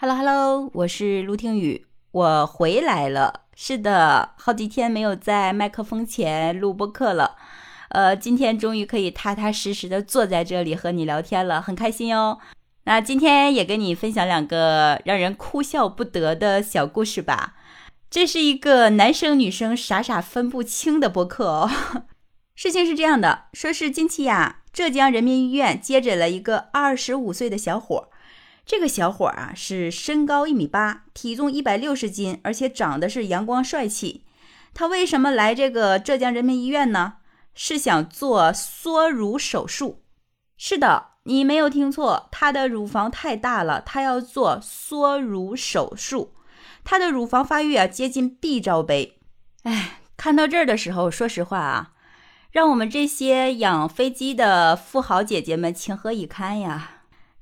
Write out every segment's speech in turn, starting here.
Hello Hello，我是陆听雨，我回来了。是的，好几天没有在麦克风前录播课了，呃，今天终于可以踏踏实实的坐在这里和你聊天了，很开心哦。那今天也跟你分享两个让人哭笑不得的小故事吧。这是一个男生女生傻傻分不清的播客哦。事情是这样的，说是近期呀，浙江人民医院接诊了一个二十五岁的小伙。这个小伙啊是身高一米八，体重一百六十斤，而且长得是阳光帅气。他为什么来这个浙江人民医院呢？是想做缩乳手术。是的，你没有听错，他的乳房太大了，他要做缩乳手术。他的乳房发育啊接近 B 罩杯。哎，看到这儿的时候，说实话啊，让我们这些养飞机的富豪姐姐们情何以堪呀。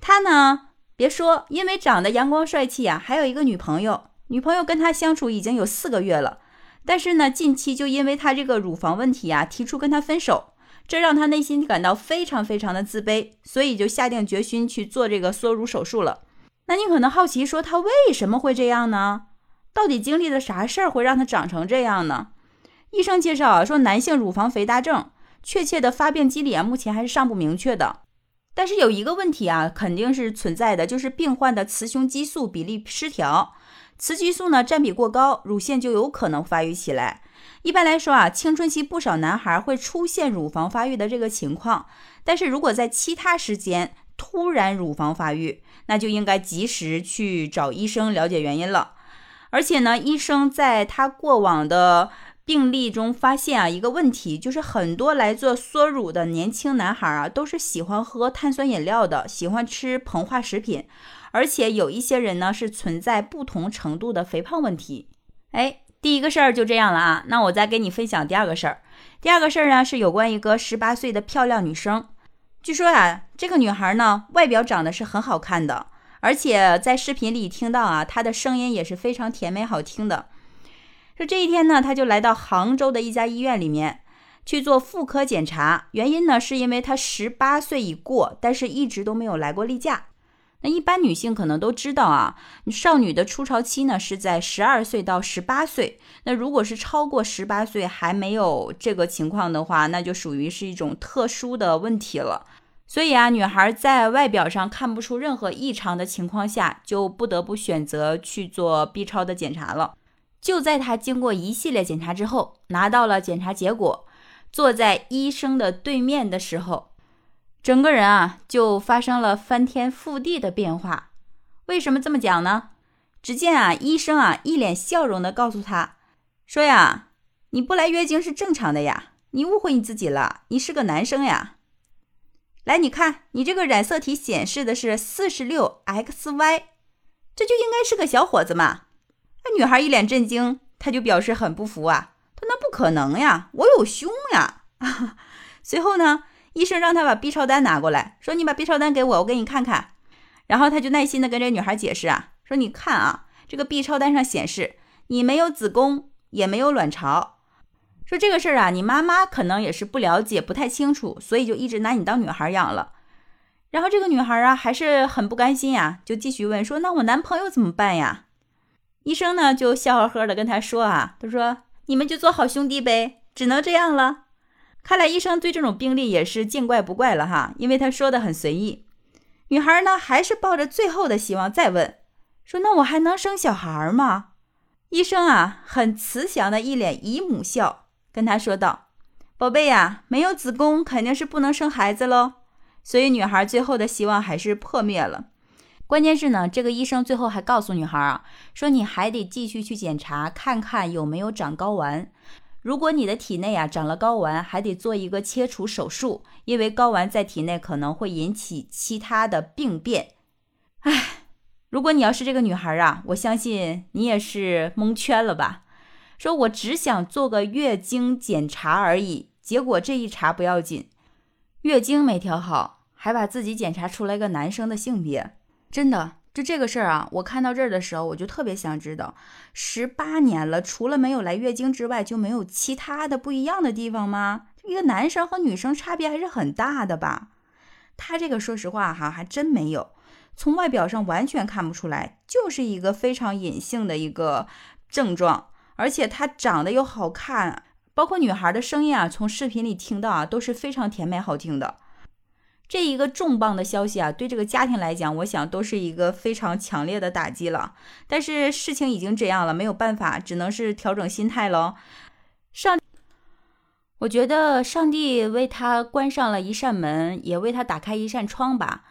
他呢？别说，因为长得阳光帅气呀，还有一个女朋友，女朋友跟他相处已经有四个月了，但是呢，近期就因为他这个乳房问题啊，提出跟他分手，这让他内心感到非常非常的自卑，所以就下定决心去做这个缩乳手术了。那你可能好奇说，他为什么会这样呢？到底经历了啥事儿会让他长成这样呢？医生介绍啊，说男性乳房肥大症，确切的发病机理啊，目前还是尚不明确的。但是有一个问题啊，肯定是存在的，就是病患的雌雄激素比例失调，雌激素呢占比过高，乳腺就有可能发育起来。一般来说啊，青春期不少男孩会出现乳房发育的这个情况，但是如果在其他时间突然乳房发育，那就应该及时去找医生了解原因了。而且呢，医生在他过往的。病例中发现啊，一个问题就是很多来做缩乳的年轻男孩啊，都是喜欢喝碳酸饮料的，喜欢吃膨化食品，而且有一些人呢是存在不同程度的肥胖问题。哎，第一个事儿就这样了啊，那我再给你分享第二个事儿。第二个事儿呢是有关一个十八岁的漂亮女生，据说啊，这个女孩呢外表长得是很好看的，而且在视频里听到啊，她的声音也是非常甜美好听的。说这一天呢，他就来到杭州的一家医院里面去做妇科检查。原因呢，是因为他十八岁已过，但是一直都没有来过例假。那一般女性可能都知道啊，少女的初潮期呢是在十二岁到十八岁。那如果是超过十八岁还没有这个情况的话，那就属于是一种特殊的问题了。所以啊，女孩在外表上看不出任何异常的情况下，就不得不选择去做 B 超的检查了。就在他经过一系列检查之后，拿到了检查结果，坐在医生的对面的时候，整个人啊就发生了翻天覆地的变化。为什么这么讲呢？只见啊，医生啊一脸笑容的告诉他说呀：“你不来月经是正常的呀，你误会你自己了，你是个男生呀。来，你看你这个染色体显示的是四十六 XY，这就应该是个小伙子嘛。”那女孩一脸震惊，她就表示很不服啊，她那不可能呀，我有胸呀。随后呢，医生让她把 B 超单拿过来，说你把 B 超单给我，我给你看看。然后他就耐心的跟这女孩解释啊，说你看啊，这个 B 超单上显示你没有子宫，也没有卵巢。说这个事儿啊，你妈妈可能也是不了解，不太清楚，所以就一直拿你当女孩养了。然后这个女孩啊，还是很不甘心呀，就继续问说，那我男朋友怎么办呀？医生呢就笑呵呵的跟他说啊，他说你们就做好兄弟呗，只能这样了。看来医生对这种病例也是见怪不怪了哈，因为他说的很随意。女孩呢还是抱着最后的希望再问，说那我还能生小孩吗？医生啊很慈祥的一脸姨母笑，跟他说道：“宝贝呀，没有子宫肯定是不能生孩子喽。”所以女孩最后的希望还是破灭了。关键是呢，这个医生最后还告诉女孩啊，说你还得继续去检查，看看有没有长睾丸。如果你的体内啊长了睾丸，还得做一个切除手术，因为睾丸在体内可能会引起其他的病变。唉，如果你要是这个女孩啊，我相信你也是蒙圈了吧？说我只想做个月经检查而已，结果这一查不要紧，月经没调好，还把自己检查出来个男生的性别。真的，就这个事儿啊，我看到这儿的时候，我就特别想知道，十八年了，除了没有来月经之外，就没有其他的不一样的地方吗？一个男生和女生差别还是很大的吧？他这个说实话哈，还真没有。从外表上完全看不出来，就是一个非常隐性的一个症状，而且他长得又好看，包括女孩的声音啊，从视频里听到啊都是非常甜美好听的。这一个重磅的消息啊，对这个家庭来讲，我想都是一个非常强烈的打击了。但是事情已经这样了，没有办法，只能是调整心态喽。上，我觉得上帝为他关上了一扇门，也为他打开一扇窗吧。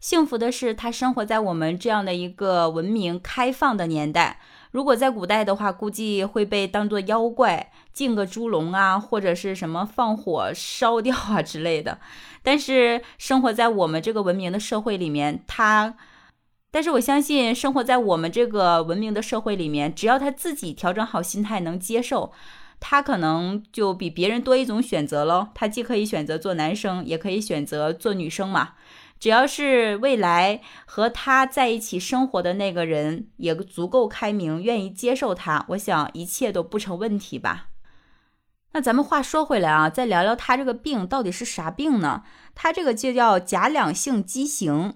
幸福的是，他生活在我们这样的一个文明开放的年代。如果在古代的话，估计会被当做妖怪，进个猪笼啊，或者是什么放火烧掉啊之类的。但是生活在我们这个文明的社会里面，他，但是我相信生活在我们这个文明的社会里面，只要他自己调整好心态，能接受，他可能就比别人多一种选择喽。他既可以选择做男生，也可以选择做女生嘛。只要是未来和他在一起生活的那个人也足够开明，愿意接受他，我想一切都不成问题吧。那咱们话说回来啊，再聊聊他这个病到底是啥病呢？他这个就叫假两性畸形。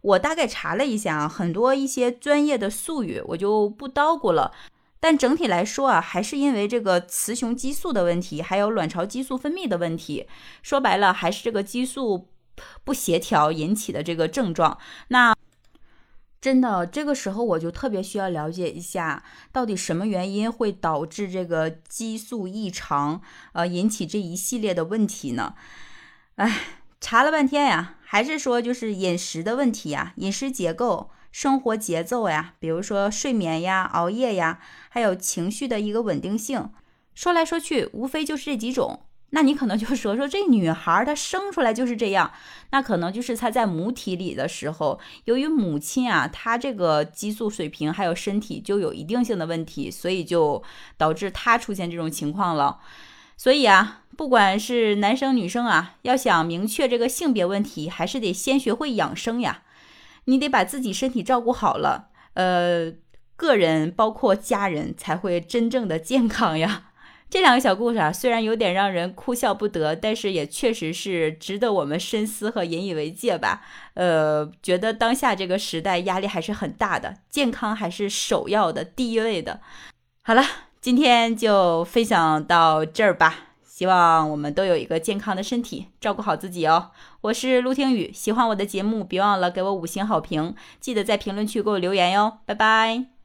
我大概查了一下啊，很多一些专业的术语我就不叨咕了。但整体来说啊，还是因为这个雌雄激素的问题，还有卵巢激素分泌的问题。说白了，还是这个激素。不协调引起的这个症状，那真的这个时候我就特别需要了解一下，到底什么原因会导致这个激素异常，呃，引起这一系列的问题呢？哎，查了半天呀，还是说就是饮食的问题呀，饮食结构、生活节奏呀，比如说睡眠呀、熬夜呀，还有情绪的一个稳定性，说来说去，无非就是这几种。那你可能就说说这女孩她生出来就是这样，那可能就是她在母体里的时候，由于母亲啊，她这个激素水平还有身体就有一定性的问题，所以就导致她出现这种情况了。所以啊，不管是男生女生啊，要想明确这个性别问题，还是得先学会养生呀。你得把自己身体照顾好了，呃，个人包括家人才会真正的健康呀。这两个小故事啊，虽然有点让人哭笑不得，但是也确实是值得我们深思和引以为戒吧。呃，觉得当下这个时代压力还是很大的，健康还是首要的、第一位的。好了，今天就分享到这儿吧。希望我们都有一个健康的身体，照顾好自己哦。我是陆听雨，喜欢我的节目，别忘了给我五星好评，记得在评论区给我留言哟。拜拜。